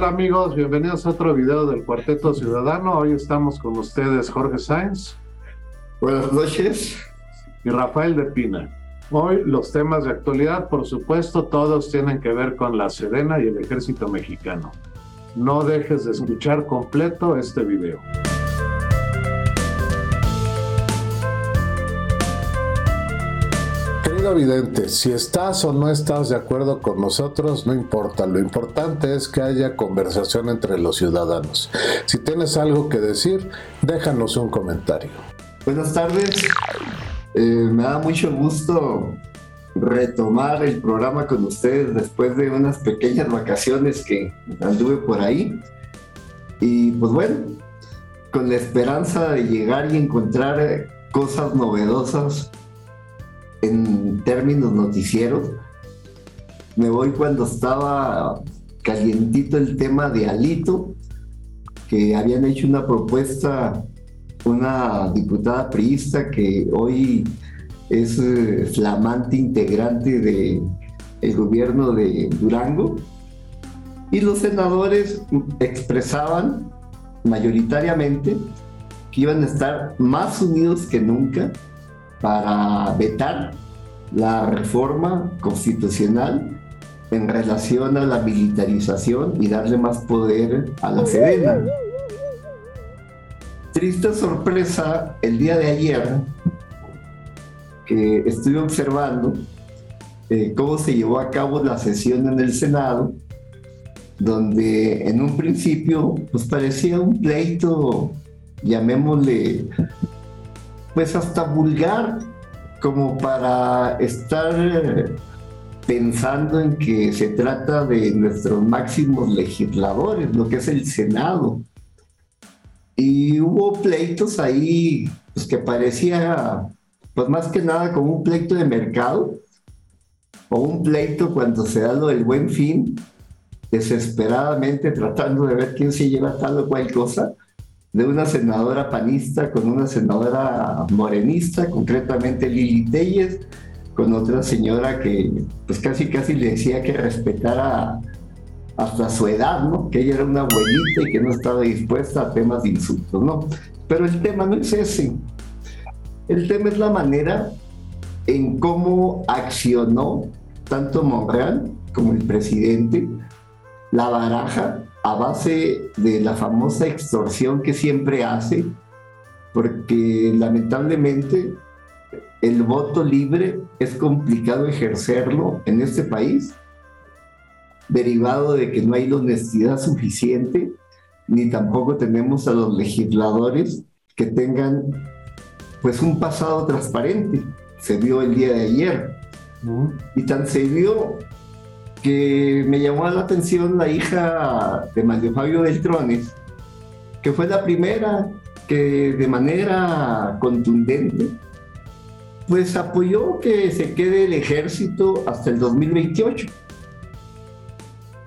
Hola amigos, bienvenidos a otro video del Cuarteto Ciudadano. Hoy estamos con ustedes Jorge Sainz. Buenas noches. Y Rafael de Pina. Hoy los temas de actualidad, por supuesto, todos tienen que ver con la Sedena y el ejército mexicano. No dejes de escuchar completo este video. Querido vidente, si estás o no estás de acuerdo con nosotros, no importa. Lo importante es que haya conversación entre los ciudadanos. Si tienes algo que decir, déjanos un comentario. Buenas tardes. Eh, me da mucho gusto retomar el programa con ustedes después de unas pequeñas vacaciones que anduve por ahí. Y pues bueno, con la esperanza de llegar y encontrar cosas novedosas en términos noticieros. Me voy cuando estaba calientito el tema de Alito, que habían hecho una propuesta una diputada priista que hoy es eh, flamante integrante del el gobierno de Durango. Y los senadores expresaban mayoritariamente que iban a estar más unidos que nunca para vetar la reforma constitucional en relación a la militarización y darle más poder a la Sedena. Triste sorpresa el día de ayer que estuve observando eh, cómo se llevó a cabo la sesión en el Senado, donde en un principio pues parecía un pleito, llamémosle, pues hasta vulgar, como para estar pensando en que se trata de nuestros máximos legisladores, lo que es el Senado. Y hubo pleitos ahí pues, que parecía, pues más que nada como un pleito de mercado, o un pleito cuando se da lo del buen fin, desesperadamente tratando de ver quién se lleva tal o cual cosa, de una senadora panista con una senadora morenista, concretamente Lili Telles, con otra señora que pues casi casi le decía que respetara hasta su edad, ¿no? Que ella era una abuelita y que no estaba dispuesta a temas de insultos, ¿no? Pero el tema no es ese. El tema es la manera en cómo accionó tanto Monreal como el presidente la baraja a base de la famosa extorsión que siempre hace, porque lamentablemente el voto libre es complicado ejercerlo en este país derivado de que no hay la honestidad suficiente, ni tampoco tenemos a los legisladores que tengan pues un pasado transparente. Se vio el día de ayer. Y tan se vio que me llamó la atención la hija de Mario Fabio Beltrones, que fue la primera que de manera contundente pues apoyó que se quede el ejército hasta el 2028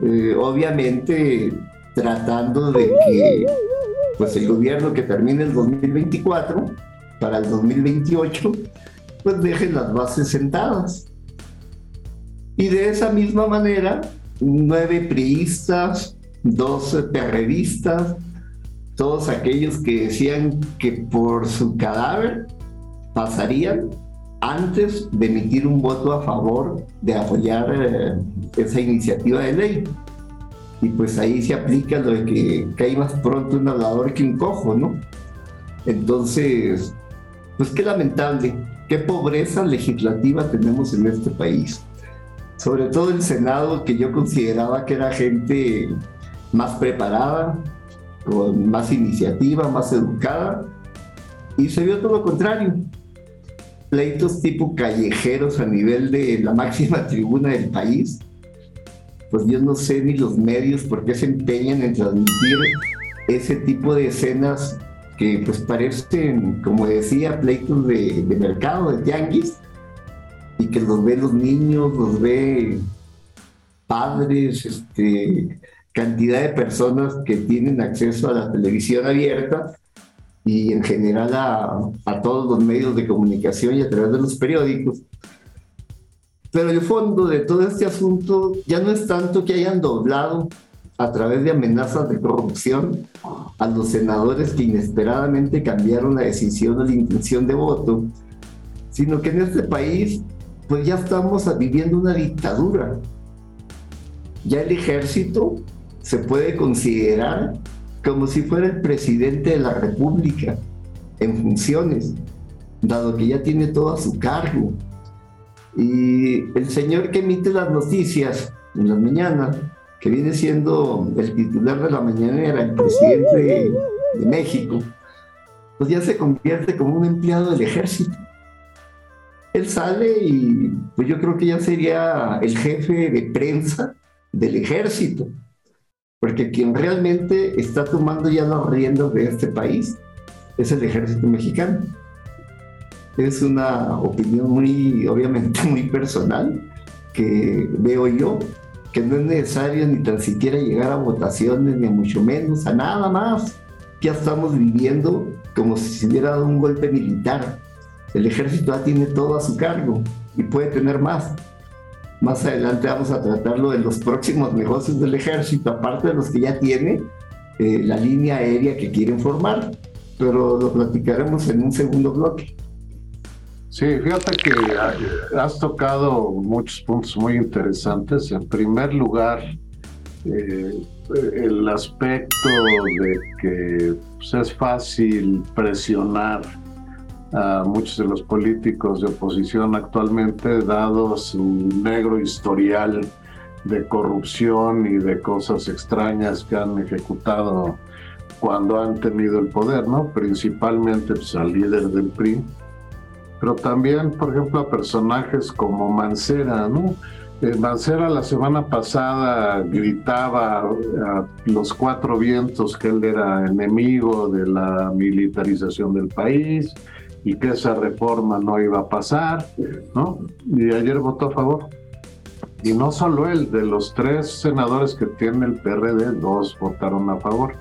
eh, obviamente tratando de que pues el gobierno que termine el 2024 para el 2028 pues deje las bases sentadas. Y de esa misma manera, nueve priistas, dos perredistas, todos aquellos que decían que por su cadáver pasarían antes de emitir un voto a favor de apoyar eh, esa iniciativa de ley. Y pues ahí se aplica lo de que cae más pronto un hablador que un cojo, ¿no? Entonces, pues qué lamentable, qué pobreza legislativa tenemos en este país. Sobre todo el Senado, que yo consideraba que era gente más preparada, con más iniciativa, más educada, y se vio todo lo contrario. Pleitos tipo callejeros a nivel de la máxima tribuna del país, pues yo no sé ni los medios por qué se empeñan en transmitir ese tipo de escenas que pues parecen, como decía, pleitos de, de mercado, de tianguis, y que los ve los niños, los ve padres, este, cantidad de personas que tienen acceso a la televisión abierta y en general a, todos los medios de comunicación y a través de los periódicos. Pero el fondo de todo este asunto ya no es tanto que hayan doblado a través de amenazas de corrupción a los senadores que inesperadamente cambiaron la decisión o la intención de voto, sino que en este país pues ya estamos viviendo una dictadura. Ya el ejército se puede considerar como si fuera el presidente de la República en funciones, dado que ya tiene todo a su cargo. Y el señor que emite las noticias en las mañanas, que viene siendo el titular de la mañanera, el presidente de, México, pues ya se convierte como un empleado del ejército. Él sale y pues yo creo que ya sería el jefe de prensa del ejército, porque quien realmente está tomando ya las riendas de este país es el ejército mexicano. Es una opinión muy, obviamente, muy personal que veo yo, que no es necesario ni tan siquiera llegar a votaciones, ni mucho menos, a nada más. Ya estamos viviendo como si se hubiera dado un golpe militar. El ejército ya tiene todo a su cargo y puede tener más. Más adelante vamos a tratarlo de los próximos negocios del ejército, aparte de los que ya tiene eh, la línea aérea que quieren formar, pero lo platicaremos en un segundo bloque. Sí, fíjate que has tocado muchos puntos muy interesantes. En primer lugar, eh, el aspecto de que pues, es fácil presionar a muchos de los políticos de oposición actualmente, dado su negro historial de corrupción y de cosas extrañas que han ejecutado cuando han tenido el poder, ¿no? Principalmente pues, al líder del PRI pero también, por ejemplo, a personajes como Mancera, ¿no? Eh, Mancera la semana pasada gritaba a los cuatro vientos que él era enemigo de la militarización del país y que esa reforma no iba a pasar, ¿no? Y ayer votó a favor. Y no solo él, de los tres senadores que tiene el PRD, dos votaron a favor.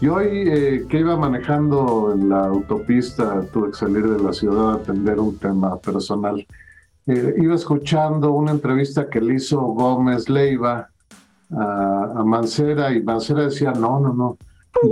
Y hoy eh, que iba manejando en la autopista, tuve que salir de la ciudad a atender un tema personal. Eh, iba escuchando una entrevista que le hizo Gómez Leiva a, a, Mancera y Mancera decía, no, no, no,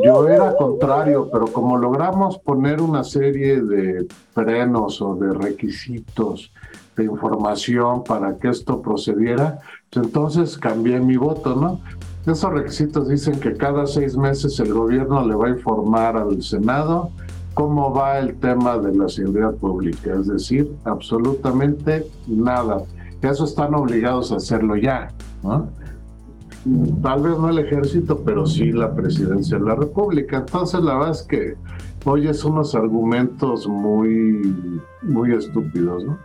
yo era contrario, pero como logramos poner una serie de frenos o de requisitos de información para que esto procediera, pues entonces cambié mi voto, ¿no? Esos requisitos dicen que cada seis meses el gobierno le va a informar al Senado cómo va el tema de la seguridad pública, es decir, absolutamente nada. Eso están obligados a hacerlo ya, Tal vez no el ejército, pero sí la presidencia de la República. Entonces, la verdad es que oyes unos argumentos muy, muy estúpidos, ¿no?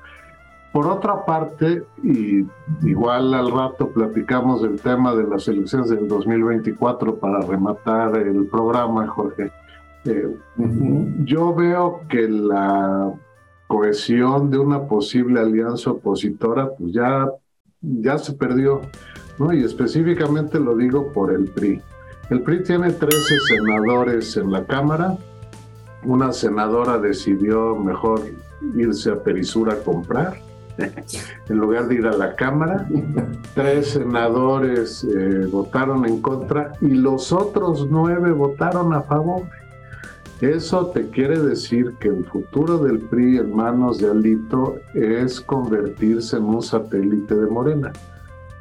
Por otra parte, y igual al rato platicamos del tema de las elecciones del 2024 para rematar el programa, Jorge. Eh, yo veo que la cohesión de una posible alianza opositora pues ya, ya se perdió, ¿no? Y específicamente lo digo por el PRI. El PRI tiene 13 senadores en la Cámara. Una senadora decidió mejor irse a Perisura a comprar en lugar de ir a la Cámara. Tres senadores eh, votaron en contra y los otros nueve votaron a favor. Eso te quiere decir que el futuro del PRI en manos de Alito es convertirse en un satélite de Morena,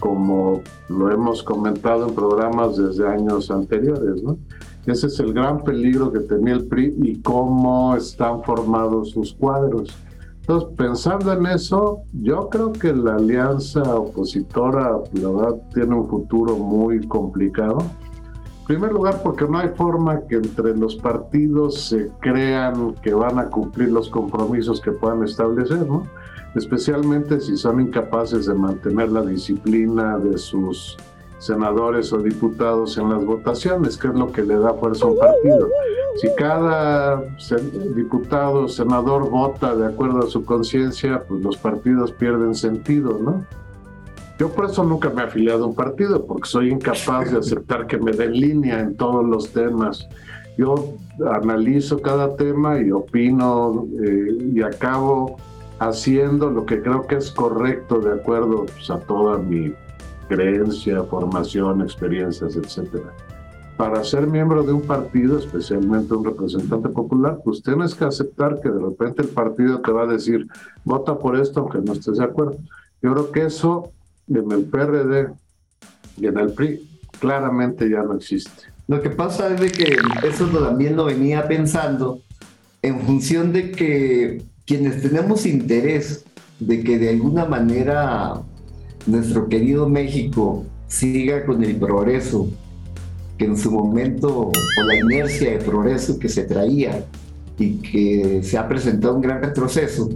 como lo hemos comentado en programas desde años anteriores, ¿no? Ese es el gran peligro que tenía el PRI y cómo están formados sus cuadros. Entonces, pensando en eso, yo creo que la alianza opositora, la verdad, tiene un futuro muy complicado. En primer lugar, porque no hay forma que entre los partidos se crean que van a cumplir los compromisos que puedan establecer, ¿no? Especialmente si son incapaces de mantener la disciplina de sus senadores o diputados en las votaciones, que es lo que le da fuerza a un partido. Si cada diputado o senador vota de acuerdo a su conciencia, pues los partidos pierden sentido, ¿no? Yo por eso nunca me he afiliado a un partido, porque soy incapaz de aceptar que me den línea en todos los temas. Yo analizo cada tema y opino eh, y acabo haciendo lo que creo que es correcto de acuerdo pues, a toda mi creencia, formación, experiencias, etcétera. Para ser miembro de un partido, especialmente un representante popular, pues tienes que aceptar que de repente el partido te va a decir, vota por esto aunque no estés de acuerdo. Yo creo que eso en el PRD y en el PRI claramente ya no existe. Lo que pasa es que eso también lo venía pensando en función de que quienes tenemos interés de que de alguna manera nuestro querido México siga con el progreso que en su momento, o la inercia de progreso que se traía y que se ha presentado un gran retroceso,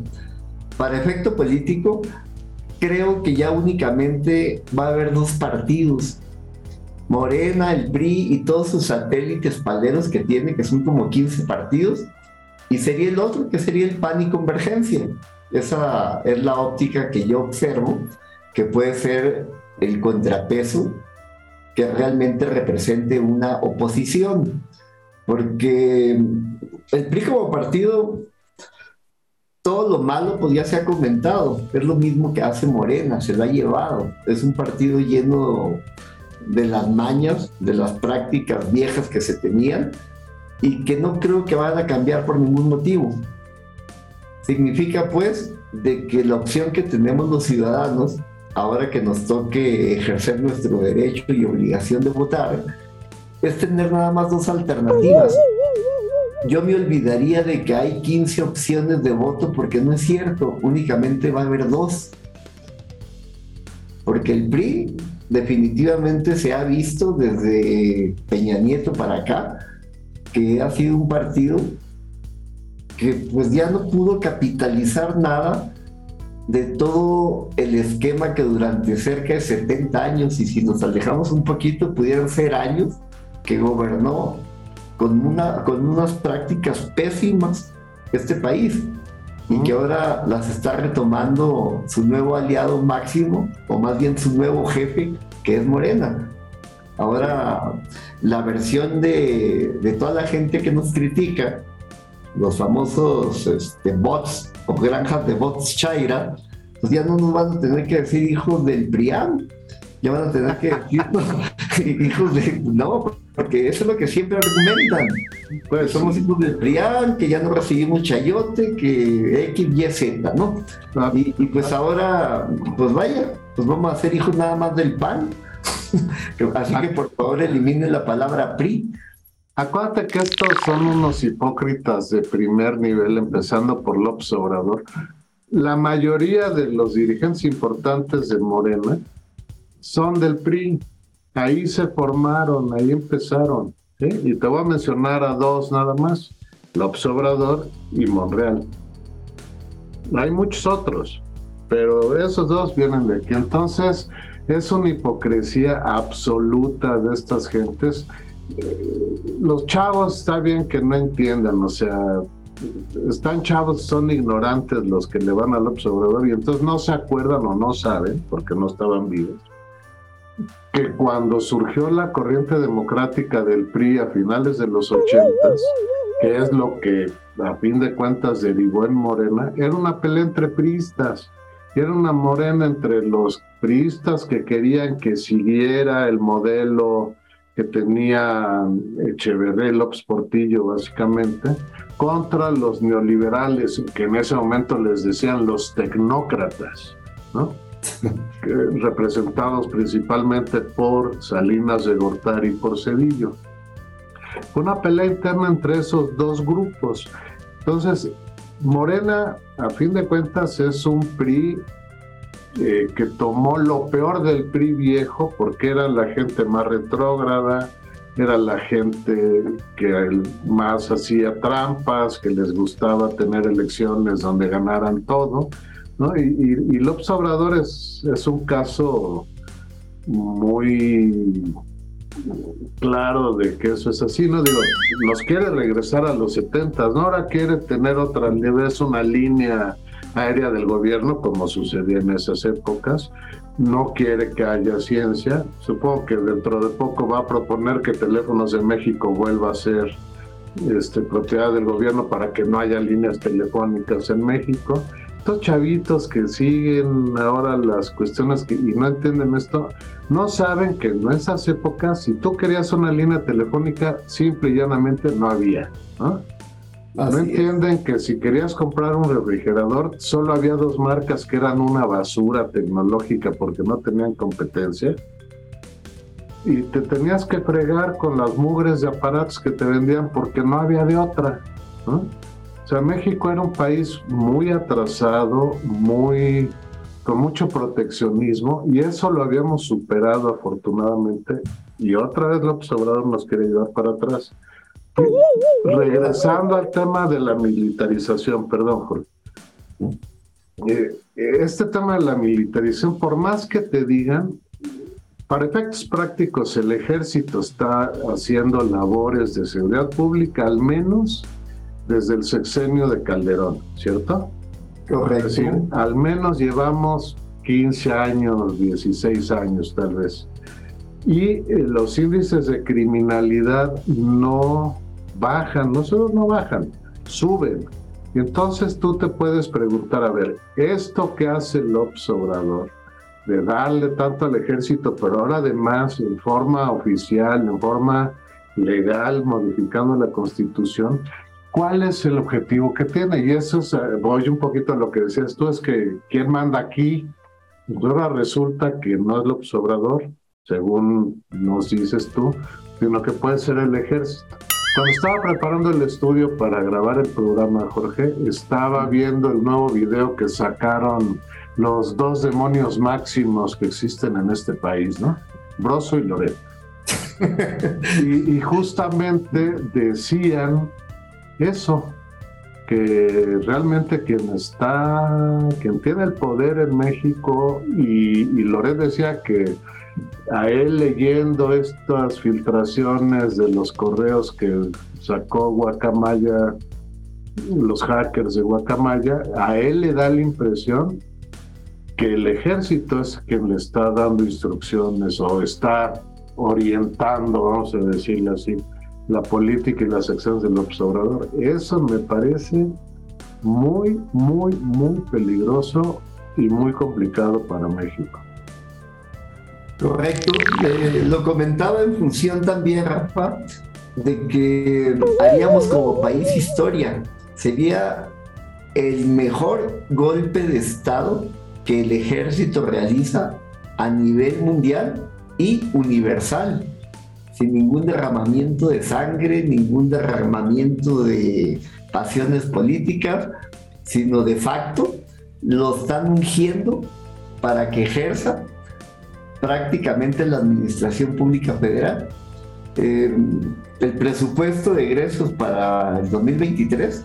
para efecto político, creo que ya únicamente va a haber dos partidos, Morena, el PRI y todos sus satélites paleros que tiene, que son como 15 partidos, y sería el otro que sería el PAN y Convergencia. Esa es la óptica que yo observo, que puede ser el contrapeso que realmente represente una oposición. Porque el PRI como partido, todo lo malo pues ya se ha comentado. Es lo mismo que hace Morena, se lo ha llevado. Es un partido lleno de las mañas, de las prácticas viejas que se tenían y que no creo que van a cambiar por ningún motivo. Significa pues de que la opción que tenemos los ciudadanos, ahora que nos toque ejercer nuestro derecho y obligación de votar, es tener nada más dos alternativas. Yo me olvidaría de que hay 15 opciones de voto porque no es cierto, únicamente va a haber dos. Porque el PRI definitivamente se ha visto desde Peña Nieto para acá que ha sido un partido que pues ya no pudo capitalizar nada de todo el esquema que durante cerca de 70 años, y si nos alejamos un poquito, pudieran ser años que gobernó con, una, con unas prácticas pésimas este país y que ahora las está retomando su nuevo aliado máximo, o más bien su nuevo jefe, que es Morena. Ahora, la versión de, toda la gente que nos critica, los famosos este, bots o granjas de bots Chaira, pues ya no nos van a tener que decir hijos del PRIAM, ya van a tener que decir hijos de... No, porque eso es lo que siempre argumentan. Pues somos hijos del PRIAM, que ya no recibimos chayote, que X, Y, Z, ¿no? Y, y pues ahora, pues vaya, pues vamos a ser hijos nada más del PAN. Así que por favor eliminen la palabra PRI. Acuérdate que estos son unos hipócritas de primer nivel, empezando por López Obrador. La mayoría de los dirigentes importantes de Morena son del PRI. Ahí se formaron, ahí empezaron. Y te voy a mencionar a dos nada más, López Obrador y Monreal. Hay muchos otros, pero esos dos vienen de aquí. Entonces, es una hipocresía absoluta de estas gentes. Eh, los chavos está bien que no entiendan, o sea, están chavos, son ignorantes los que le van al observador y entonces no se acuerdan o no saben, porque no estaban vivos, que cuando surgió la corriente democrática del PRI a finales de los ochentas, que es lo que a fin de cuentas derivó en Morena, era una pelea entre priistas era una morena entre los priistas que querían que siguiera el modelo que tenía Echeverría López Portillo, básicamente, contra los neoliberales, que en ese momento les decían los tecnócratas, ¿no? representados principalmente por Salinas de Gortari y por Cedillo. Una pelea interna entre esos dos grupos. Entonces, Morena, a fin de cuentas, es un PRI eh, que tomó lo peor del PRI viejo porque era la gente más retrógrada, era la gente que más hacía trampas, que les gustaba tener elecciones donde ganaran todo. ¿no? Y, y, López Obrador es un caso muy claro de que eso es así, ¿no? Digo, nos quiere regresar a los 70, ¿no? Ahora quiere tener otra, vez una línea aérea del gobierno, como sucedía en esas épocas. No quiere que haya ciencia. Supongo que dentro de poco va a proponer que Teléfonos de México vuelva a ser este, propiedad del gobierno para que no haya líneas telefónicas en México. Estos chavitos que siguen ahora las cuestiones que, y no entienden esto, no saben que en esas épocas, si tú querías una línea telefónica, simple y llanamente no había. ¿no? no entienden que si querías comprar un refrigerador, solo había dos marcas que eran una basura tecnológica porque no tenían competencia. Y te tenías que fregar con las mugres de aparatos que te vendían porque no había de otra. ¿no? O sea, México era un país muy atrasado, muy con mucho proteccionismo y eso lo habíamos superado afortunadamente y otra vez López Obrador nos quiere llevar para atrás. Regresando al tema de la militarización, perdón, Jorge. Eh, este tema de la militarización, por más que te digan, para efectos prácticos, el ejército está haciendo labores de seguridad pública, al menos desde el sexenio de Calderón, ¿cierto? Correcto. Es decir, al menos llevamos 15 años, 16 años tal vez. Y eh, los índices de criminalidad no bajan, no solo no bajan, suben. Y entonces tú te puedes preguntar, a ver, esto que hace López Obrador, de darle tanto al ejército, pero ahora además en forma oficial, en forma legal, modificando la constitución, ¿cuál es el objetivo que tiene? Y eso es, voy un poquito a lo que decías tú, es que ¿quién manda aquí? Ahora resulta que no es López Obrador, según nos dices tú, sino que puede ser el ejército. Cuando estaba preparando el estudio para grabar el programa, Jorge, estaba viendo el nuevo video que sacaron los dos demonios máximos que existen en este país, ¿no? Broso y Loret. y, y justamente decían eso, que realmente quien está, quien tiene el poder en México, y, y decía que a él leyendo estas filtraciones de los correos que sacó Guacamaya, los hackers de Guacamaya, a él le da la impresión que el ejército es quien le está dando instrucciones o está orientando, vamos a decirle así, la política y las acciones del observador. Eso me parece muy, muy, muy peligroso y muy complicado para México. Correcto. Eh, lo comentaba en función también, Rafa, de que haríamos como país historia. Sería el mejor golpe de Estado que el ejército realiza a nivel mundial y universal, sin ningún derramamiento de sangre, ningún derramamiento de pasiones políticas, sino de facto lo están ungiendo para que ejerza prácticamente la Administración Pública Federal. Eh, el presupuesto de egresos para el 2023,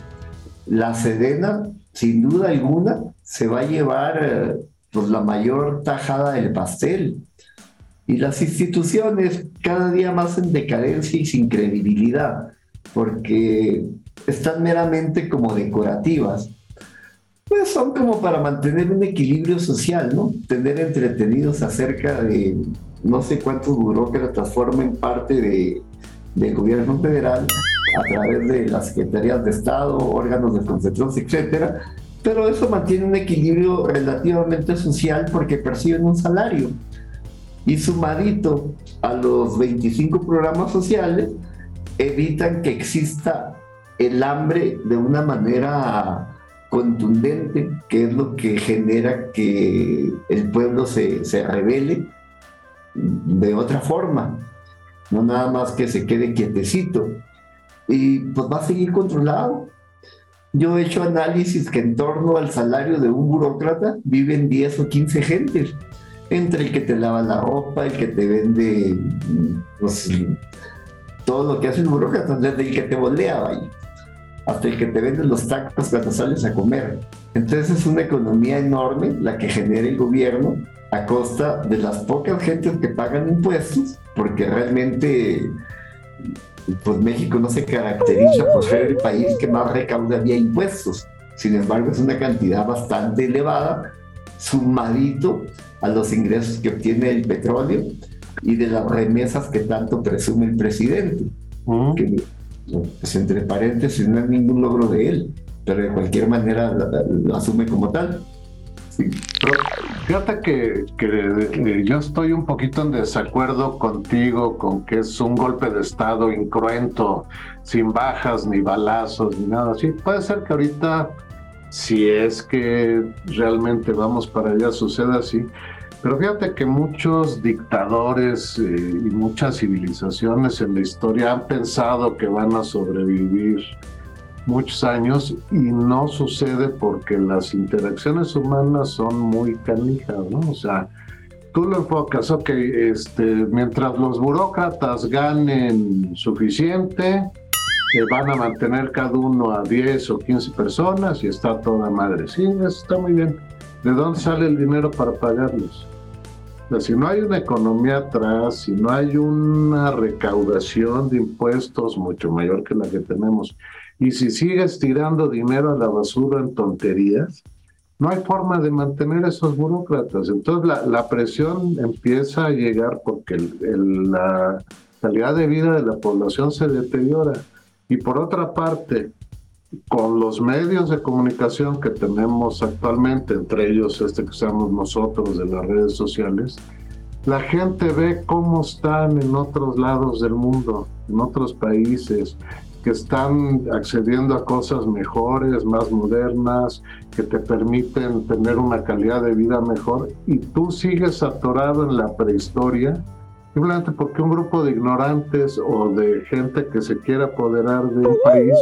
la Sedena, sin duda alguna, se va a llevar eh, pues, la mayor tajada del pastel. Y las instituciones cada día más en decadencia y sin credibilidad, porque están meramente como decorativas pues son como para mantener un equilibrio social, ¿no? Tener entretenidos acerca de no sé cuántos burócratas formen parte de, del gobierno federal a través de las secretarías de Estado, órganos de concepción, etcétera. Pero eso mantiene un equilibrio relativamente social porque perciben un salario. Y sumadito a los 25 programas sociales, evitan que exista el hambre de una manera contundente, que es lo que genera que el pueblo se, se revele de otra forma, no nada más que se quede quietecito. Y pues va a seguir controlado. Yo he hecho análisis que en torno al salario de un burócrata viven 10 o 15 gentes, entre el que te lava la ropa, el que te vende pues, todo lo que hace el burócrata, desde el que te volea, hasta el que te vende los tacos cuando sales a comer. Entonces es una economía enorme la que genera el gobierno a costa de las pocas gentes que pagan impuestos, porque realmente pues México no se caracteriza por ser el país que más recauda impuestos. Sin embargo, es una cantidad bastante elevada, sumadito a los ingresos que obtiene el petróleo y de las remesas que tanto presume el presidente. que pues entre paréntesis, no es ningún logro de él. pero de cualquier manera lo, asume como tal. fíjate que, que, yo estoy un poquito en desacuerdo contigo con que es un golpe de Estado incruento, sin bajas ni balazos ni nada así. Puede ser que ahorita, si es que realmente vamos para allá, suceda así. Pero fíjate que muchos dictadores eh, y muchas civilizaciones en la historia han pensado que van a sobrevivir muchos años y no sucede porque las interacciones humanas son muy canijas, ¿no? O sea, tú lo enfocas, ok, este, mientras los burócratas ganen suficiente, eh, van a mantener cada uno a 10 o 15 personas y está toda madre. Sí, eso está muy bien. ¿De dónde sale el dinero para pagarlos? si no hay una economía atrás, si no hay una recaudación de impuestos mucho mayor que la que tenemos, y si sigues tirando dinero a la basura en tonterías, no hay forma de mantener esos burócratas. Entonces la, presión empieza a llegar porque la calidad de vida de la población se deteriora. Y por otra parte, con los medios de comunicación que tenemos actualmente, entre ellos este que usamos nosotros de las redes sociales, la gente ve cómo están en otros lados del mundo, en otros países, que están accediendo a cosas mejores, más modernas, que te permiten tener una calidad de vida mejor. Y tú sigues atorado en la prehistoria, simplemente porque un grupo de ignorantes o de gente que se quiera apoderar de un país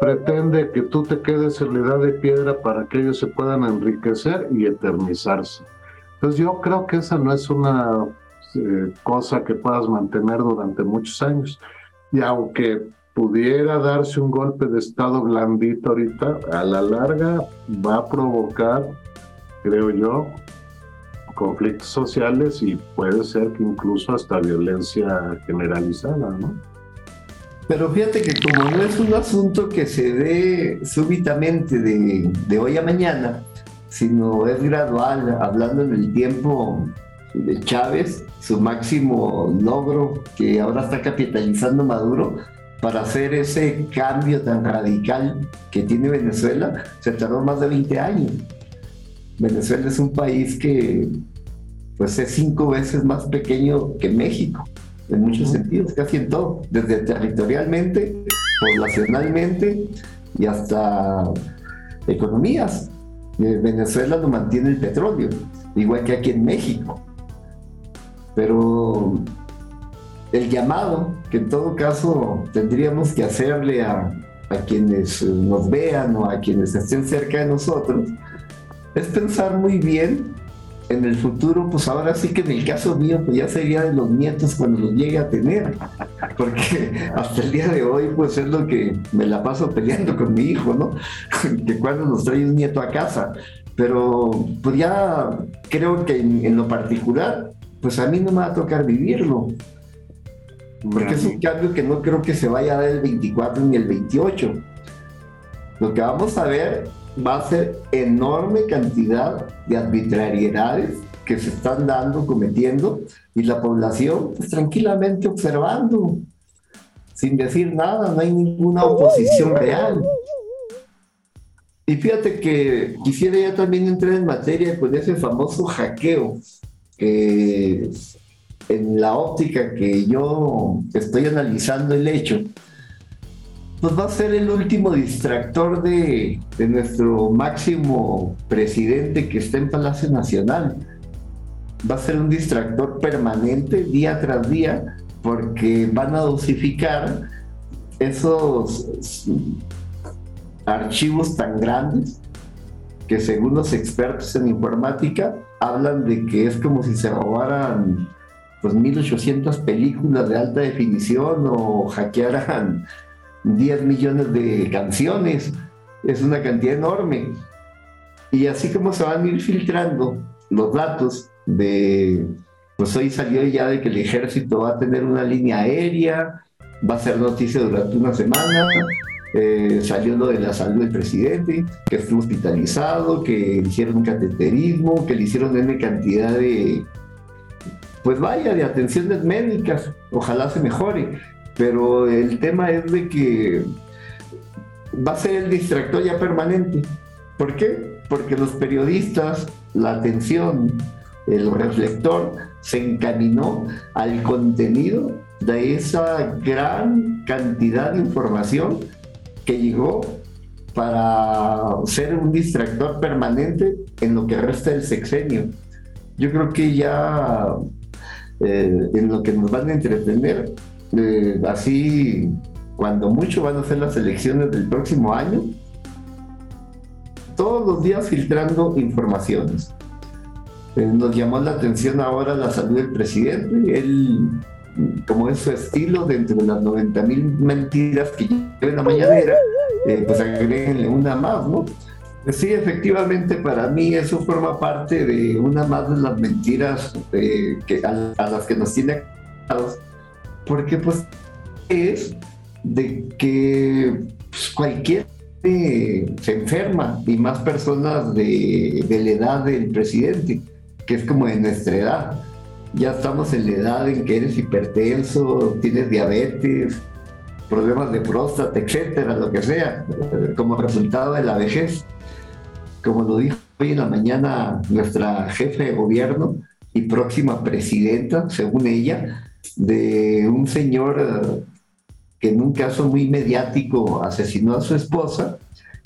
pretende que tú te quedes en la edad de piedra para que ellos se puedan enriquecer y eternizarse. Entonces yo creo que esa no es una eh, cosa que puedas mantener durante muchos años. Y aunque pudiera darse un golpe de Estado blandito ahorita, a la larga va a provocar, creo yo, conflictos sociales y puede ser que incluso hasta violencia generalizada, ¿no? Pero fíjate que como no es un asunto que se dé súbitamente de, de hoy a mañana, sino es gradual, hablando en el tiempo de Chávez, su máximo logro que ahora está capitalizando Maduro, para hacer ese cambio tan radical que tiene Venezuela, se tardó más de 20 años. Venezuela es un país que pues es cinco veces más pequeño que México, en muchos sentidos, casi en todo, desde territorialmente, poblacionalmente y hasta economías. Eh, Venezuela lo mantiene el petróleo, igual que aquí en México. Pero el llamado que en todo caso tendríamos que hacerle a, quienes nos vean o a quienes estén cerca de nosotros es pensar muy bien en el futuro, pues ahora sí que en el caso mío, pues ya sería de los nietos cuando los llegue a tener, porque hasta el día de hoy, pues es lo que me la paso peleando con mi hijo, ¿no? que cuando nos trae un nieto a casa, pero pues ya creo que en, en lo particular, pues a mí no me va a tocar vivirlo, porque es un cambio que no creo que se vaya a dar el 24 ni el 28. Lo que vamos a ver va a ser enorme cantidad de arbitrariedades que se están dando, cometiendo, y la población pues, tranquilamente observando, sin decir nada, no hay ninguna oposición real. Y fíjate que quisiera ya también entrar en materia con ese famoso hackeo que en la óptica que yo estoy analizando el hecho, pues va a ser el último distractor de, de nuestro máximo presidente que está en Palacio Nacional. Va a ser un distractor permanente día tras día porque van a dosificar esos archivos tan grandes que según los expertos en informática hablan de que es como si se robaran pues 1800 películas de alta definición o hackearan 10 millones de canciones. Es una cantidad enorme. Y así como se van a ir filtrando los datos de, pues hoy salió ya de que el ejército va a tener una línea aérea, va a ser noticia durante una semana, eh, salió lo de la salud del presidente, que estuvo hospitalizado, que hicieron un cateterismo, que le hicieron N cantidad de, pues vaya, de atenciones médicas, ojalá se mejore, pero el tema es de que va a ser el distractor ya permanente. ¿Por qué? Porque los periodistas, la atención, el reflector se encaminó al contenido de esa gran cantidad de información que llegó para ser un distractor permanente en lo que resta del sexenio. Yo creo que ya eh, en lo que nos van a entretener, eh, así cuando mucho van a ser las elecciones del próximo año, todos los días filtrando informaciones. Eh, nos llamó la atención ahora la salud del presidente. Él, como es su estilo, dentro de las 90 mil mentiras que lleva en la mañanera, eh, pues agréguenle una más, ¿no? Sí, efectivamente, para mí eso forma parte de una más de las mentiras eh, que, a, las que nos tiene acostumbrados, porque pues es de que pues, cualquier se enferma y más personas de, de la edad del presidente que es como de nuestra edad. Ya estamos en la edad en que eres hipertenso, tienes diabetes, problemas de próstata, etcétera, lo que sea, como resultado de la vejez. Como lo dijo hoy en la mañana nuestra jefe de gobierno y próxima presidenta, según ella, de un señor eh, que en un caso muy mediático asesinó a su esposa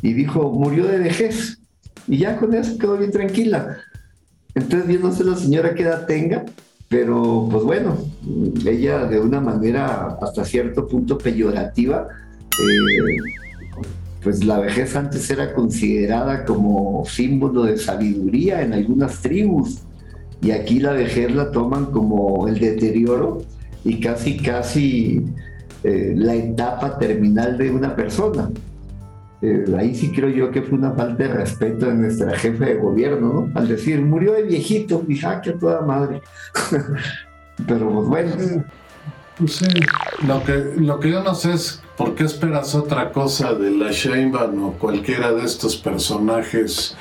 y dijo, murió de vejez. Y ya con eso quedó bien tranquila. Entonces yo no sé la señora qué edad tenga, pero pues bueno, ella de una manera hasta cierto punto peyorativa, eh, pues la vejez antes era considerada como símbolo de sabiduría en algunas tribus y aquí la vejez la toman como el deterioro y casi casi eh, la etapa terminal de una persona. Eh, ahí sí creo yo que fue una falta de respeto de nuestra jefe de gobierno, ¿no? Al decir, murió de viejito, dije, ah, que toda madre. Pero pues bueno. Pues sí, lo que, lo que yo no sé es por qué esperas otra cosa de la Sheinbaum o cualquiera de estos personajes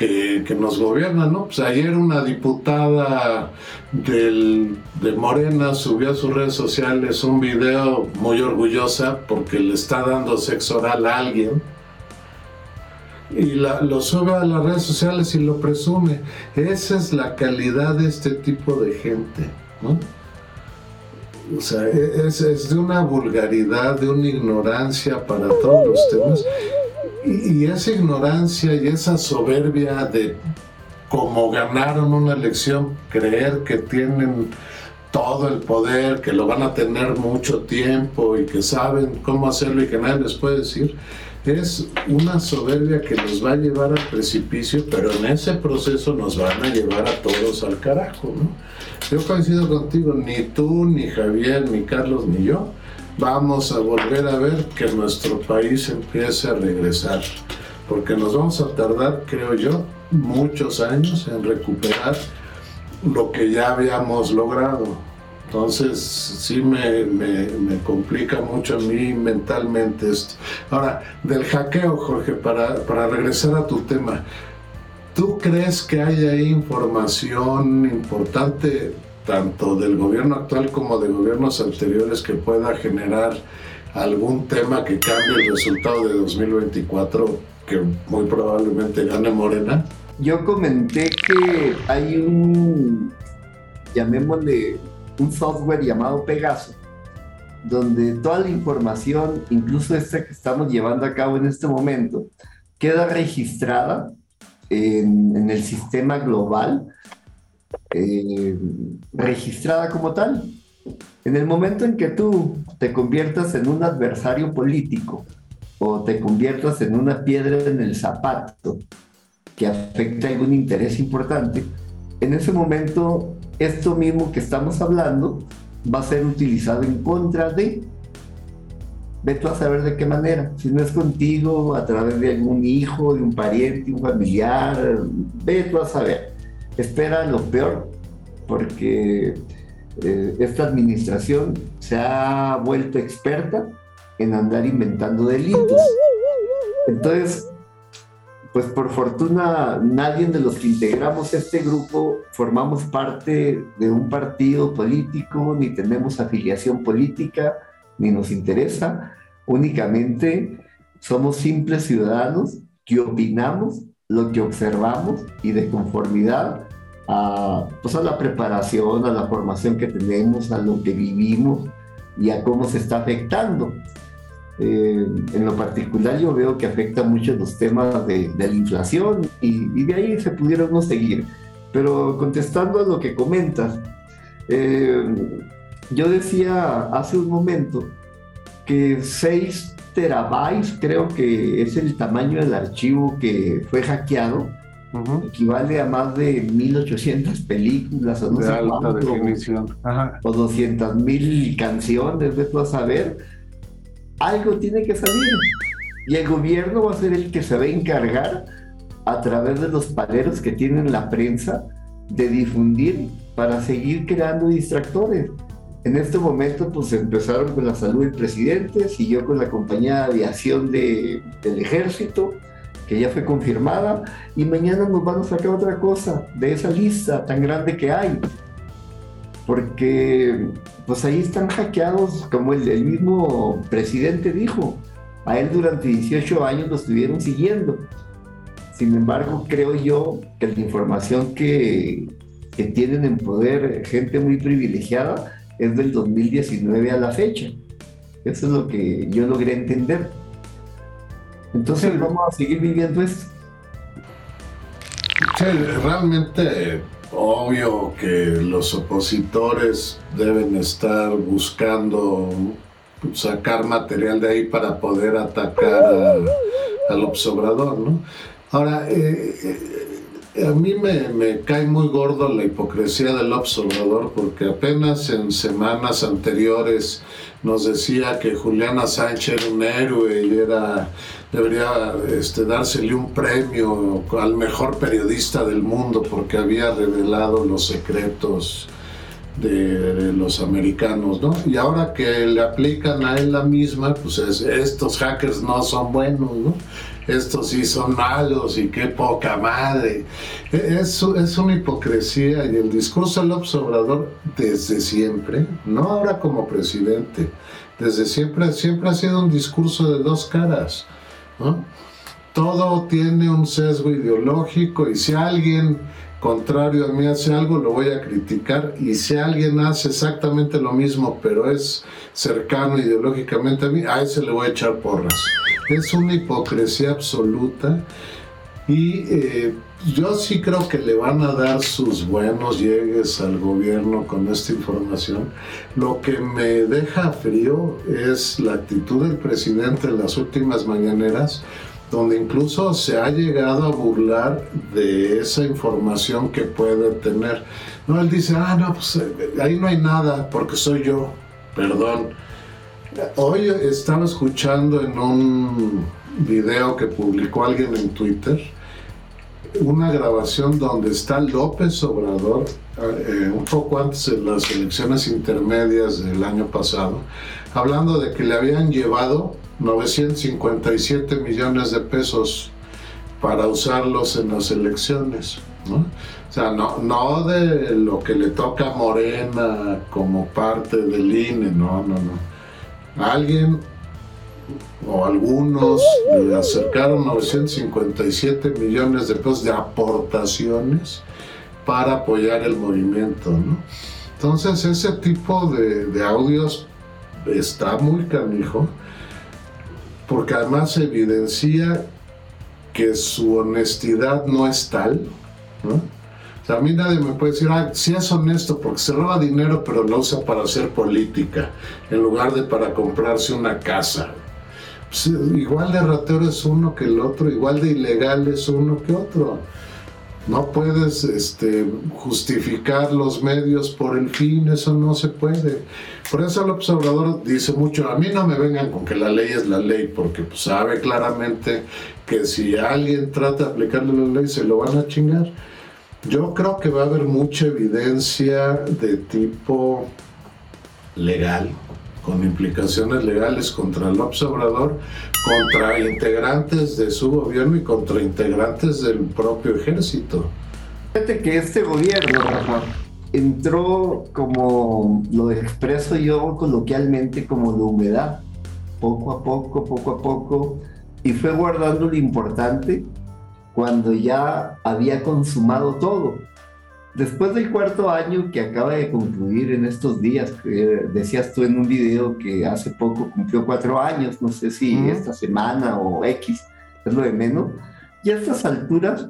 que, nos gobiernan, ¿no? Pues ayer una diputada del, de Morena subió a sus redes sociales un video muy orgullosa porque le está dando sexo oral a alguien y lo sube a las redes sociales y lo presume. Esa es la calidad de este tipo de gente, ¿no? O sea, e, es, de una vulgaridad, de una ignorancia para todos los temas. Y, esa ignorancia y esa soberbia de como ganaron una elección, creer que tienen todo el poder, que lo van a tener mucho tiempo y que saben cómo hacerlo y que nadie les puede decir, es una soberbia que nos va a llevar al precipicio, pero en ese proceso nos van a llevar a todos al carajo, ¿no? Yo coincido contigo, ni tú, ni Javier, ni Carlos, ni yo vamos a volver a ver que nuestro país empiece a regresar, porque nos vamos a tardar, creo yo, muchos años en recuperar lo que ya habíamos logrado. Entonces, sí me, complica mucho a mí mentalmente esto. Ahora, del hackeo, Jorge, para, para regresar a tu tema, ¿tú crees que hay ahí información importante, tanto del gobierno actual como de gobiernos anteriores, que pueda generar algún tema que cambie el resultado de 2024, que muy probablemente gane Morena? Yo comenté que hay un, llamémosle, un software llamado Pegaso, donde toda la información, incluso esta que estamos llevando a cabo en este momento, queda registrada en, el sistema global, eh, registrada como tal. En el momento en que tú te conviertas en un adversario político o te conviertas en una piedra en el zapato que afecta algún interés importante, en ese momento esto mismo que estamos hablando va a ser utilizado en contra de. Ve a saber de qué manera. Si no es contigo, a través de algún hijo, de un pariente, un familiar, ve a saber. Espera lo peor, porque eh, esta administración se ha vuelto experta en andar inventando delitos. Entonces, pues por fortuna nadie de los que integramos este grupo formamos parte de un partido político, ni tenemos afiliación política, ni nos interesa. Únicamente somos simples ciudadanos que opinamos lo que observamos y de conformidad a, pues a la preparación, a la formación que tenemos, a lo que vivimos y a cómo se está afectando. Eh, en lo particular yo veo que afecta mucho los temas de, la inflación y, de ahí se pudieron no seguir. Pero contestando a lo que comentas, eh, yo decía hace un momento que 6 terabytes creo que es el tamaño del archivo que fue hackeado, equivale a más de 1800 películas o no sé alta definición. o 200 mil canciones, de a saber. Algo tiene que salir. Y el gobierno va a ser el que se va a encargar a través de los paleros que tienen la prensa de difundir para seguir creando distractores. En este momento, pues empezaron con la salud del presidente, siguió con la compañía de aviación de, del ejército, que ya fue confirmada, y mañana nos van a sacar otra cosa de esa lista tan grande que hay. Porque, pues ahí están hackeados, como el, el mismo presidente dijo, a él durante 18 años lo estuvieron siguiendo. Sin embargo, creo yo que la información que, que tienen en poder gente muy privilegiada, es del 2019 a la fecha. Eso es lo que yo logré entender. Entonces vamos a seguir viviendo esto. Sí, realmente obvio que los opositores deben estar buscando sacar material de ahí para poder atacar al observador, ¿no? Ahora, eh, eh a mí me, cae muy gordo la hipocresía del observador porque apenas en semanas anteriores nos decía que Juliana Sánchez era un héroe y era, debería este, dársele un premio al mejor periodista del mundo porque había revelado los secretos de, los americanos, ¿no? Y ahora que le aplican a él la misma, pues estos hackers no son buenos, ¿no? Estos sí son malos y qué poca madre. Es, es una hipocresía y el discurso del Obrador desde siempre, no ahora como presidente, desde siempre, siempre ha sido un discurso de dos caras. Todo tiene un sesgo ideológico y si alguien contrario a mí hace algo, lo voy a criticar. Y si alguien hace exactamente lo mismo, pero es cercano ideológicamente a mí, a ese le voy a echar porras. Es una hipocresía absoluta. Y eh, yo sí creo que le van a dar sus buenos llegues al gobierno con esta información. Lo que me deja frío es la actitud del presidente en las últimas mañaneras donde incluso se ha llegado a burlar de esa información que puede tener. No, él dice, ah, no, pues eh, ahí no hay nada porque soy yo, perdón. Hoy estaba escuchando en un video que publicó alguien en Twitter una grabación donde está López Obrador, eh, un poco antes de las elecciones intermedias del año pasado, hablando de que le habían llevado 957 millones de pesos para usarlos en las elecciones. ¿no? O sea, no, no de lo que le toca a Morena como parte del INE, no, no, no. Alguien o algunos le acercaron 957 millones de pesos de aportaciones para apoyar el movimiento. Entonces ese tipo de, de audios está muy canijo porque además evidencia que su honestidad no es tal, ¿no? A mí nadie me puede decir, ah, sí es honesto porque se roba dinero pero lo usa para hacer política en lugar de para comprarse una casa. Pues, igual de ratero es uno que el otro, igual de ilegal es uno que otro. No puedes este, justificar los medios por el fin, eso no se puede. Por eso el observador dice mucho, a mí no me vengan con que la ley es la ley, porque pues, sabe claramente que si alguien trata de aplicarle la ley se lo van a chingar. Yo creo que va a haber mucha evidencia de tipo legal, con implicaciones legales contra el observador, contra integrantes de su gobierno y contra integrantes del propio ejército. Fíjate que este gobierno, entró como lo expreso yo coloquialmente como la humedad, poco a poco, poco a poco, y fue guardando lo importante cuando ya había consumado todo. Después del cuarto año que acaba de concluir en estos días, que decías tú en un video que hace poco cumplió cuatro años, no sé si esta semana o X, es lo de menos, y a estas alturas,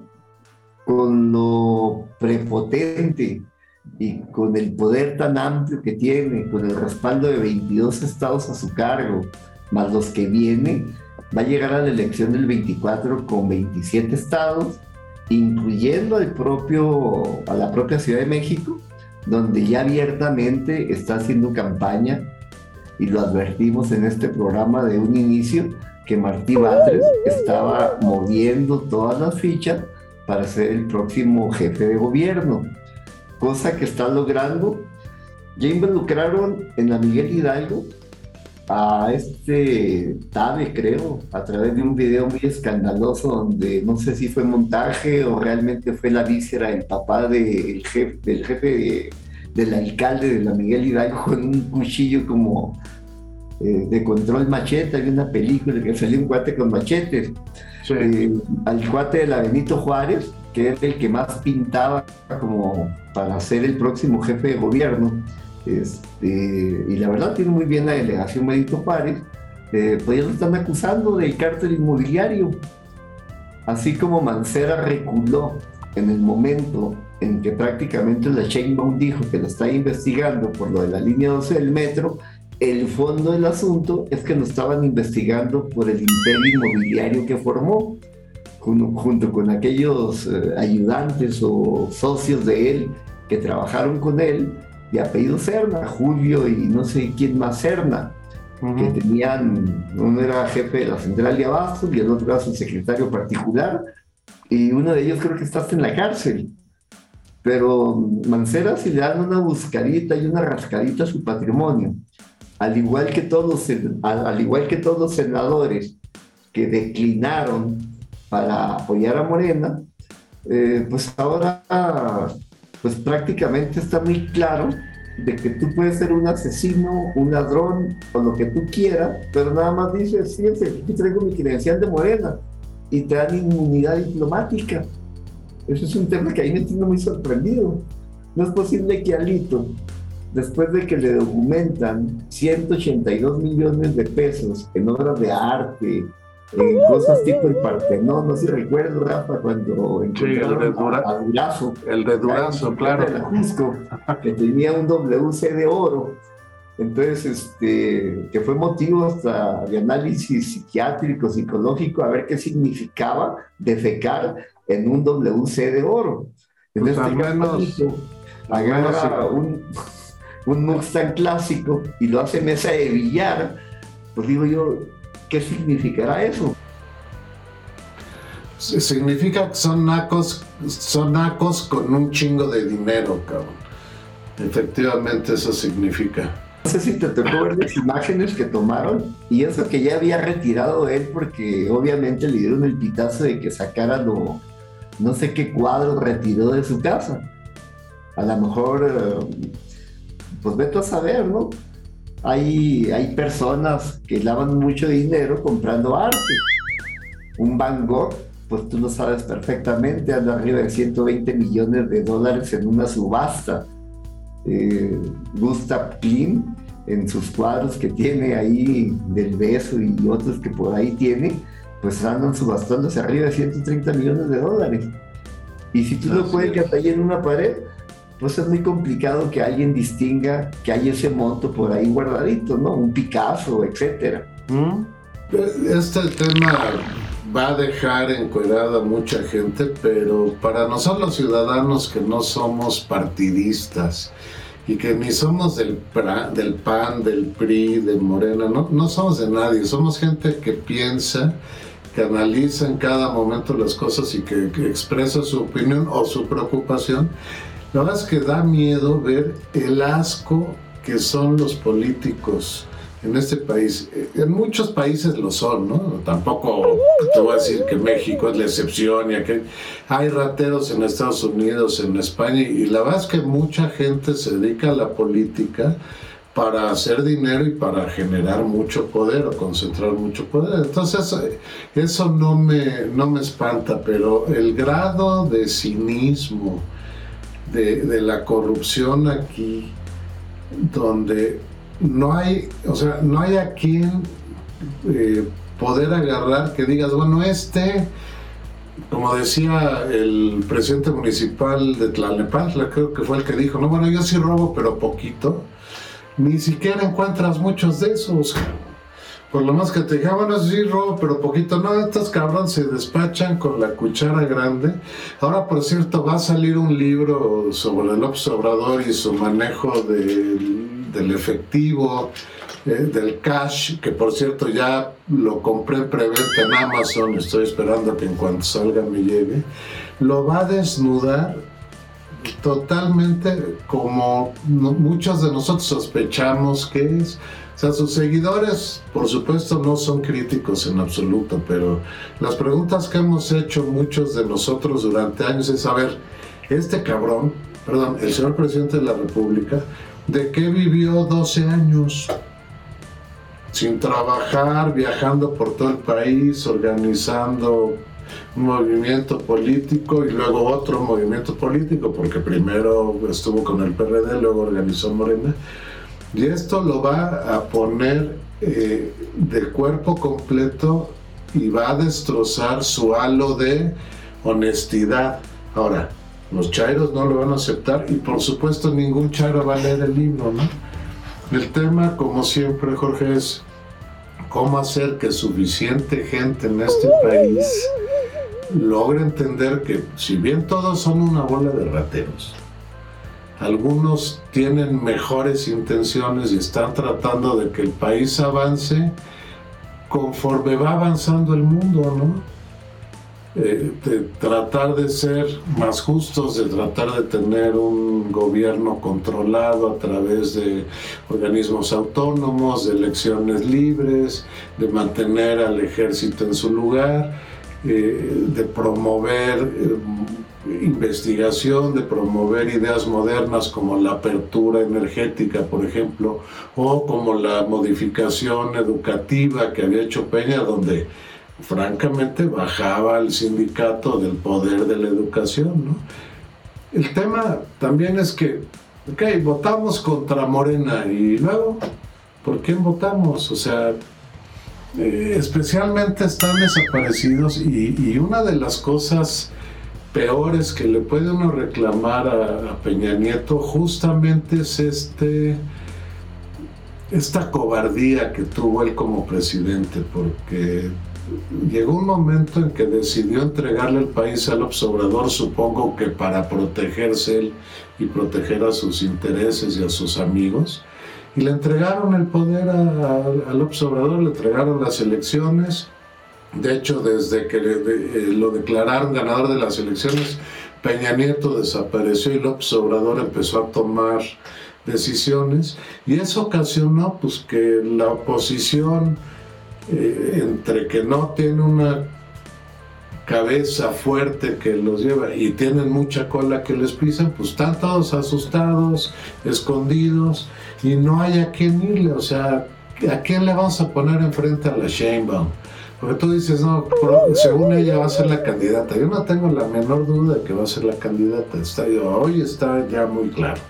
con lo prepotente y con el poder tan amplio que tiene, con el respaldo de 22 estados a su cargo, más los que vienen, va a llegar a la elección del 24 con 27 estados incluyendo al propio, a la propia Ciudad de México, donde ya abiertamente está haciendo campaña, y lo advertimos en este programa de un inicio, que Martí Batres estaba moviendo todas las fichas para ser el próximo jefe de gobierno, cosa que está logrando. Ya involucraron en la Miguel Hidalgo a este Tabe, creo, a través de un video muy escandaloso donde no sé si fue montaje o realmente fue la víscera del papá del jefe, del jefe del alcalde de la Miguel Hidalgo con un cuchillo como eh, de control machete. Hay una película que salió un cuate con machetes. Eh, al cuate de la Benito Juárez, que es el que más pintaba como para ser el próximo jefe de gobierno este, y la verdad tiene muy bien la delegación Benito Juárez, eh, pues ya lo están acusando del cártel inmobiliario. Así como Mancera reculó en el momento en que prácticamente la Sheinbaum dijo que lo está investigando por lo de la línea 12 del metro, el fondo del asunto es que lo estaban investigando por el imperio inmobiliario que formó, junto, con aquellos eh, ayudantes o socios de él que trabajaron con él de apellido Serna, Julio y no sé quién más Serna, que tenían, uno era jefe de la central de Abasto y el otro era su secretario particular, y uno de ellos creo que está en la cárcel. Pero Mancera si le dan una buscadita y una rascadita a su patrimonio, al igual que todos, al igual que todos los senadores que declinaron para apoyar a Morena, eh, pues ahora pues prácticamente está muy claro de que tú puedes ser un asesino, un ladrón o lo que tú quieras, pero nada más dices, fíjense, aquí traigo mi credencial de morena y te dan inmunidad diplomática. Eso es un tema que a mí me tiene muy sorprendido. No es posible que Alito, después de que le documentan 182 millones de pesos en obras de arte, en cosas tipo el Partenón, no sé si recuerdo, Rafa, cuando encontraron el de a, Durazo, el de Durazo, claro. que tenía un WC de oro. Entonces, este, que fue motivo hasta de análisis psiquiátrico, psicológico, a ver qué significaba defecar en un WC de oro. Entonces, pues al menos, agarra un, un Mustang clásico y lo hace mesa de billar, pues digo yo, ¿Qué significará eso? Significa que son nacos, son nacos con un chingo de dinero, cabrón. Efectivamente eso significa. No sé si te tocó ver las imágenes que tomaron y eso que ya había retirado él porque obviamente le dieron el pitazo de que sacara lo, no sé qué cuadro retiró de su casa. A lo mejor, eh, pues vete a saber, ¿no? Hay, hay personas que lavan mucho dinero comprando arte. Un Van Gogh, pues tú lo sabes perfectamente, anda arriba de 120 millones de dólares en una subasta. Eh, Gustav Klimt, en sus cuadros que tiene ahí del beso y otros que por ahí tiene, pues andan subastándose arriba de 130 millones de dólares. Y si tú lo puedes que ahí en una pared, pues es muy complicado que alguien distinga que hay ese monto por ahí guardadito, ¿no? Un Picasso, etcétera. ¿Mm? Este tema va a dejar encuerada a mucha gente, pero para nosotros los ciudadanos que no somos partidistas y que ni somos del, del PAN, del PRI, del Morena, no, no somos de nadie, somos gente que piensa, que analiza en cada momento las cosas y que expresa su opinión o su preocupación la verdad es que da miedo ver el asco que son los políticos en este país. En muchos países lo son, ¿no? Tampoco te voy a decir que México es la excepción y que hay rateros en Estados Unidos, en España, y la verdad es que mucha gente se dedica a la política para hacer dinero y para generar mucho poder o concentrar mucho poder. Entonces, eso no me, no me espanta, pero el grado de cinismo, de, la corrupción aquí, donde no hay, o sea, no hay a quien eh, poder agarrar que digas, bueno, este, como decía el presidente municipal de Tlalnepantla, creo que fue el que dijo, no, bueno, yo sí robo, pero poquito ni siquiera encuentras muchos de esos. Por lo más que te digan, bueno, sí, robo, pero poquito. No, estos cabrones se despachan con la cuchara grande. Ahora, por cierto, va a salir un libro sobre el observador y su manejo del efectivo, eh, del cash, que por cierto ya lo compré en en Amazon. Estoy esperando que en cuanto salga me llegue. Lo va a desnudar totalmente como muchos de nosotros sospechamos que es. O sea, sus seguidores, por supuesto, no son críticos en absoluto, pero las preguntas que hemos hecho muchos de nosotros durante años es saber, este cabrón, perdón, el señor presidente de la República, ¿de qué vivió 12 años? Sin trabajar, viajando por todo el país, organizando un movimiento político y luego otro movimiento político, porque primero estuvo con el PRD, luego organizó Morena. Y esto lo va a poner eh, de cuerpo completo y va a destrozar su halo de honestidad. Ahora, los chairos no lo van a aceptar y por supuesto ningún chairo va a leer el libro, ¿no? El tema, como siempre, Jorge, es cómo hacer que suficiente gente en este país logra entender que si bien todos son una bola de rateros, algunos tienen mejores intenciones y están tratando de que el país avance conforme va avanzando el mundo, ¿no? Eh, de tratar de ser más justos, de tratar de tener un gobierno controlado a través de organismos autónomos, de elecciones libres, de mantener al ejército en su lugar eh, de promover eh, investigación, de promover ideas modernas como la apertura energética, por ejemplo, o como la modificación educativa que había hecho Peña, donde francamente bajaba el sindicato del poder de la educación. El tema también es que, ok, votamos contra Morena y luego, ¿por quién votamos? O sea, eh, especialmente están desaparecidos y, una de las cosas peores que le puede uno reclamar a, Peña Nieto justamente es este esta cobardía que tuvo él como presidente porque llegó un momento en que decidió entregarle el país al observador, supongo que para protegerse él y proteger a sus intereses y a sus amigos y le entregaron el poder al observador, le entregaron las elecciones. De hecho, desde que eh, lo declararon ganador de las elecciones, Peña Nieto desapareció y López Obrador empezó a tomar decisiones y eso ocasionó pues que la oposición eh, entre que no tiene una cabeza fuerte que los lleva y tienen mucha cola que les pisan, pues están todos asustados, escondidos y no hay a quién irle. O sea, ¿a quién le vamos a poner enfrente a la Sheinbaum? Porque tú dices, no, según ella va a ser la candidata. Yo no tengo la menor duda de que va a ser la candidata. Está, hoy está ya muy claro.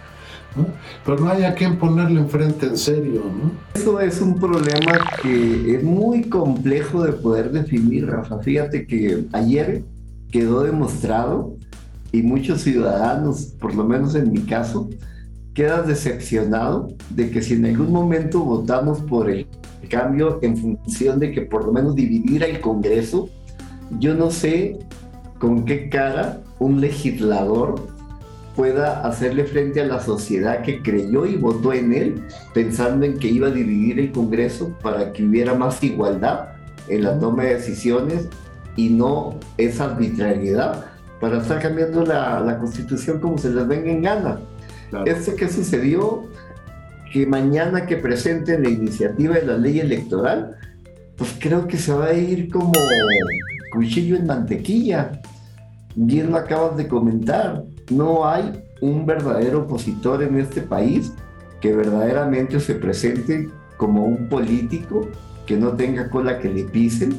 Pero no hay a quién ponerle enfrente en serio, ¿no? Eso es un problema que es muy complejo de poder definir, Rafa. Fíjate que ayer quedó demostrado y muchos ciudadanos, por lo menos en mi caso, quedas decepcionado de que si en algún momento votamos por el cambio en función de que por lo menos dividiera el Congreso, yo no sé con qué cara un legislador pueda hacerle frente a la sociedad que creyó y votó en él, pensando en que iba a dividir el Congreso para que hubiera más igualdad en la toma de decisiones y no esa arbitrariedad para estar cambiando la, la constitución como se les venga en gana. Este que sucedió, que mañana que presenten la iniciativa de la ley electoral, pues creo que se va a ir como cuchillo en mantequilla. Bien lo acabas de comentar no hay un verdadero opositor en este país que verdaderamente se presente como un político que no tenga cola que le pisen,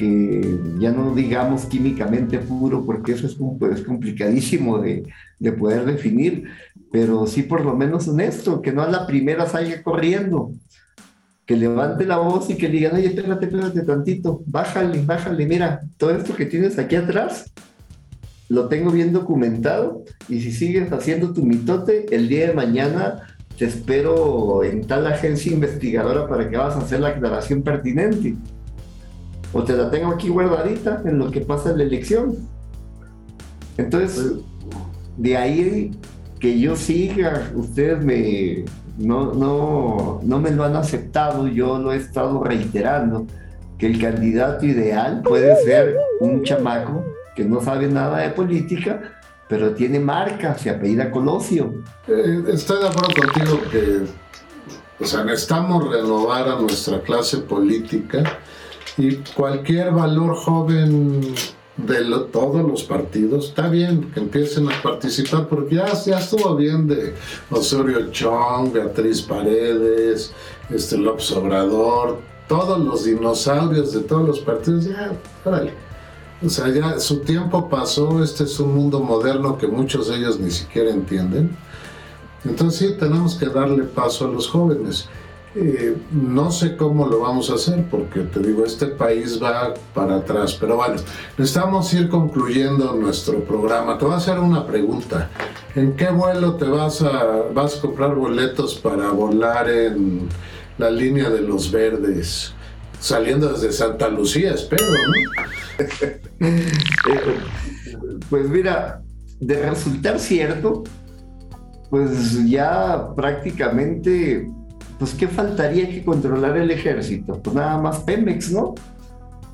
que ya no digamos químicamente puro, porque eso es, es complicadísimo de, de, poder definir, pero sí por lo menos honesto, que no a la primera salga corriendo, que levante la voz y que digan, oye, espérate, espérate tantito, bájale, bájale, mira, todo esto que tienes aquí atrás, lo tengo bien documentado y si sigues haciendo tu mitote, el día de mañana te espero en tal agencia investigadora para que vas a hacer la aclaración pertinente. O te la tengo aquí guardadita en lo que pasa la elección. Entonces, de ahí que yo siga, ustedes me, no, no, no me lo han aceptado, yo lo he estado reiterando, que el candidato ideal puede ser un chamaco que no sabe nada de política, pero tiene marca, se apellida Colosio. Eh, estoy de acuerdo contigo que o sea, necesitamos renovar a nuestra clase política y cualquier valor joven de todos los partidos, está bien que empiecen a participar, porque ya, ya estuvo bien de Osorio Chong, Beatriz Paredes, este López Obrador, todos los dinosaurios de todos los partidos, ya, órale. O sea, ya su tiempo pasó, este es un mundo moderno que muchos de ellos ni siquiera entienden. Entonces sí, tenemos que darle paso a los jóvenes. Eh, no sé cómo lo vamos a hacer porque te digo, este país va para atrás, pero bueno, necesitamos ir concluyendo nuestro programa. Te voy a hacer una pregunta. ¿En qué vuelo te vas a, vas a comprar boletos para volar en la línea de los verdes? Saliendo desde Santa Lucía, espero, ¿no? pues mira, de resultar cierto, pues ya prácticamente pues ¿qué faltaría que controlar el ejército? Pues nada más Pemex, ¿no?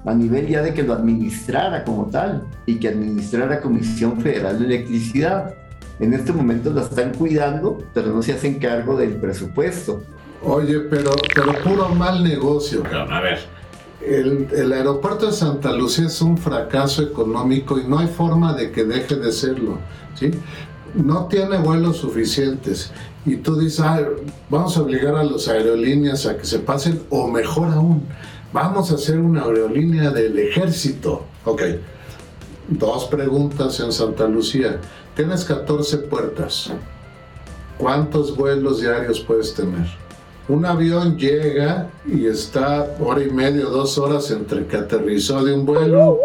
A nivel ya de que lo administrara como tal y que administrara Comisión Federal de Electricidad. En este momento la están cuidando, pero no se hacen cargo del presupuesto. Oye, pero, pero puro mal negocio, A ver, el, el, aeropuerto de Santa Lucía es un fracaso económico y no hay forma de que deje de serlo, ¿sí? No tiene vuelos suficientes y tú dices, vamos a obligar a las aerolíneas a que se pasen, o mejor aún, vamos a hacer una aerolínea del ejército. Ok, dos preguntas en Santa Lucía. Tienes 14 puertas. ¿Cuántos vuelos diarios puedes tener? Un avión llega y está hora y media, dos horas entre que aterrizó de un vuelo,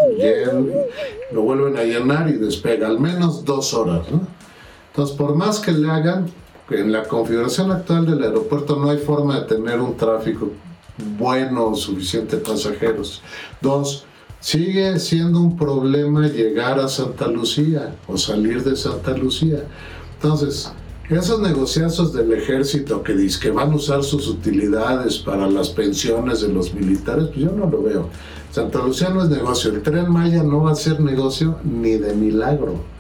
lo vuelven a llenar y despega, al menos dos horas. Entonces, por más que le hagan, en la configuración actual del aeropuerto no hay forma de tener un tráfico bueno o suficiente pasajeros. Dos, sigue siendo un problema llegar a Santa Lucía o salir de Santa Lucía. Entonces, esos negociazos del ejército que dicen que van a usar sus utilidades para las pensiones de los militares, pues yo no lo veo. Santa Lucía no es negocio. El tren Maya no va a ser negocio ni de milagro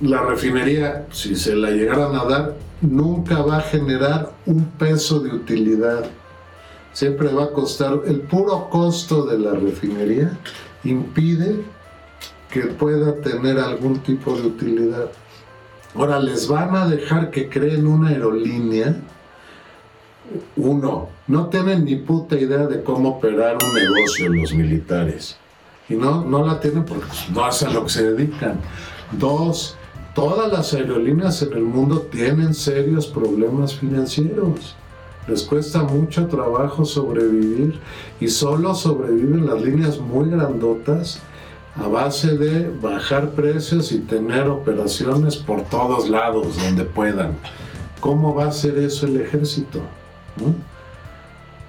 la refinería, si se la llegaran a dar, nunca va a generar un peso de utilidad. Siempre va a costar, el puro costo de la refinería impide que pueda tener algún tipo de utilidad. Ahora, les van a dejar que creen una aerolínea. Uno, no tienen ni puta idea de cómo operar un negocio los militares. Y no, no la tienen porque no hacen lo que se dedican. Dos, todas las aerolíneas en el mundo tienen serios problemas financieros. Les cuesta mucho trabajo sobrevivir y solo sobreviven las líneas muy grandotas a base de bajar precios y tener operaciones por todos lados donde puedan. ¿Cómo va a hacer eso el ejército?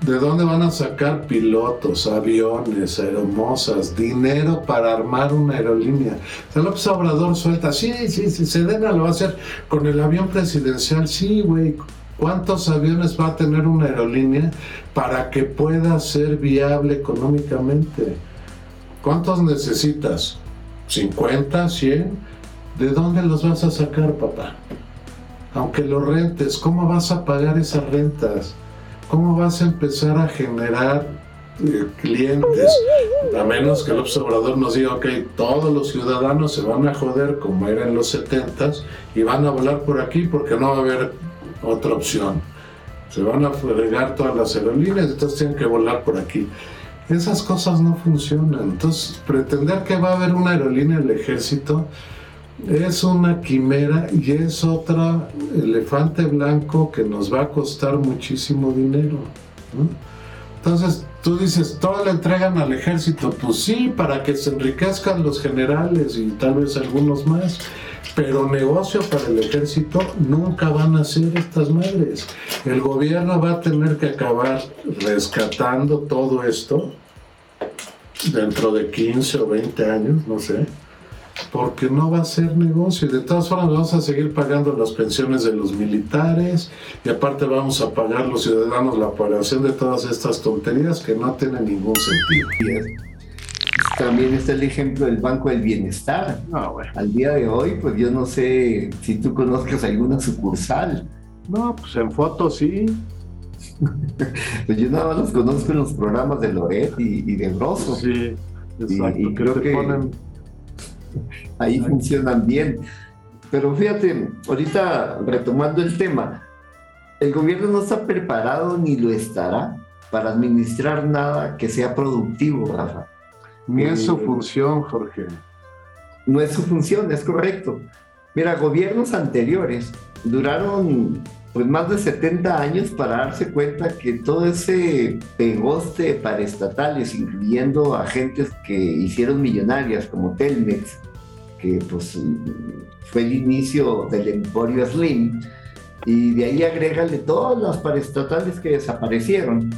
¿De dónde van a sacar pilotos, aviones, aeromosas, dinero para armar una aerolínea? El López Obrador suelta, sí, sí, sí, Sedena lo va a hacer con el avión presidencial, sí, güey. ¿Cuántos aviones va a tener una aerolínea para que pueda ser viable económicamente? ¿Cuántos necesitas? ¿50? ¿100? ¿De dónde los vas a sacar, papá? Aunque los rentes, ¿cómo vas a pagar esas rentas? ¿Cómo vas a empezar a generar eh, clientes, a menos que el observador nos diga, ok, todos los ciudadanos se van a joder como era en los 70 y van a volar por aquí porque no va a haber otra opción. Se van a fregar todas las aerolíneas, entonces tienen que volar por aquí. Esas cosas no funcionan. Entonces, pretender que va a haber una aerolínea del ejército es una quimera y es otra elefante blanco que nos va a costar muchísimo dinero. Entonces, tú dices, todo le entregan al ejército. Pues sí, para que se enriquezcan los generales y tal vez algunos más. Pero negocio para el ejército nunca van a ser estas madres. El gobierno va a tener que acabar rescatando todo esto dentro de 15 o 20 años, no sé porque no va a ser negocio. Y de todas formas vamos a seguir pagando las pensiones de los militares y aparte vamos a pagar los ciudadanos la pagación de todas estas tonterías que no tienen ningún sentido. También está el ejemplo del Banco del Bienestar. Ah, Al día de hoy, pues yo no sé si tú conozcas alguna sucursal. No, pues en fotos sí. pues yo nada más los conozco en los programas de Loret y, de Broso. Sí, exacto. Y, creo que ponen ahí funcionan bien. Pero fíjate, ahorita retomando el tema, el gobierno no está preparado ni lo estará para administrar nada que sea productivo, Rafa. Ni es su eh, función, Jorge. No es su función, es correcto. Mira, gobiernos anteriores duraron pues más de 70 años para darse cuenta que todo ese pegoste para estatales, incluyendo agentes que hicieron millonarias como Telmex, que pues fue el inicio del emporio Slim, y de ahí agrégale todas las paraestatales que desaparecieron.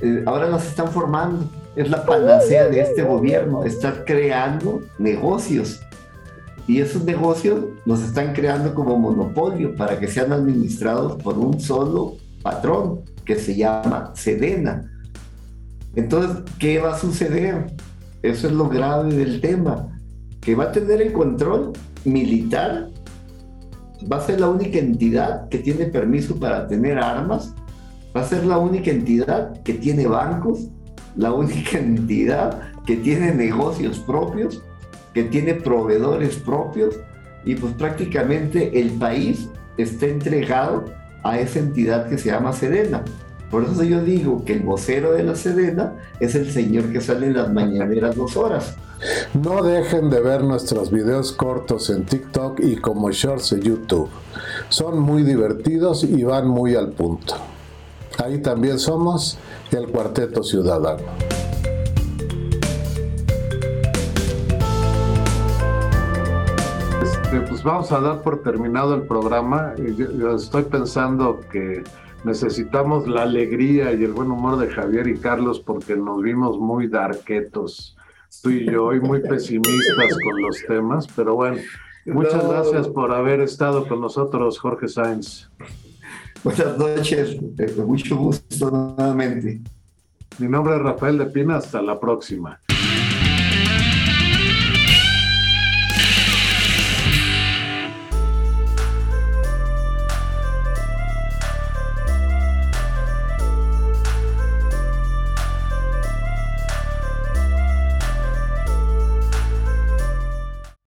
Eh, ahora las están formando. Es la panacea de este gobierno, estar creando negocios y esos negocios los están creando como monopolio para que sean administrados por un solo patrón que se llama Sedena. Entonces, ¿qué va a suceder? Eso es lo grave del tema, que va a tener el control militar, va a ser la única entidad que tiene permiso para tener armas, va a ser la única entidad que tiene bancos, la única entidad que tiene negocios propios que tiene proveedores propios y pues prácticamente el país está entregado a esa entidad que se llama Sedena. Por eso yo digo que el vocero de la Sedena es el señor que sale en las mañaneras dos horas. No dejen de ver nuestros videos cortos en TikTok y como shorts en YouTube. Son muy divertidos y van muy al punto. Ahí también somos el Cuarteto Ciudadano. Este, pues vamos a dar por terminado el programa. Yo, estoy pensando que necesitamos la alegría y el buen humor de Javier y Carlos porque nos vimos muy darquetos, tú y yo, y muy pesimistas con los temas, pero bueno, muchas gracias por haber estado con nosotros, Jorge Sainz. Buenas noches, mucho gusto nuevamente. Mi nombre es Rafael de Pina, hasta la próxima.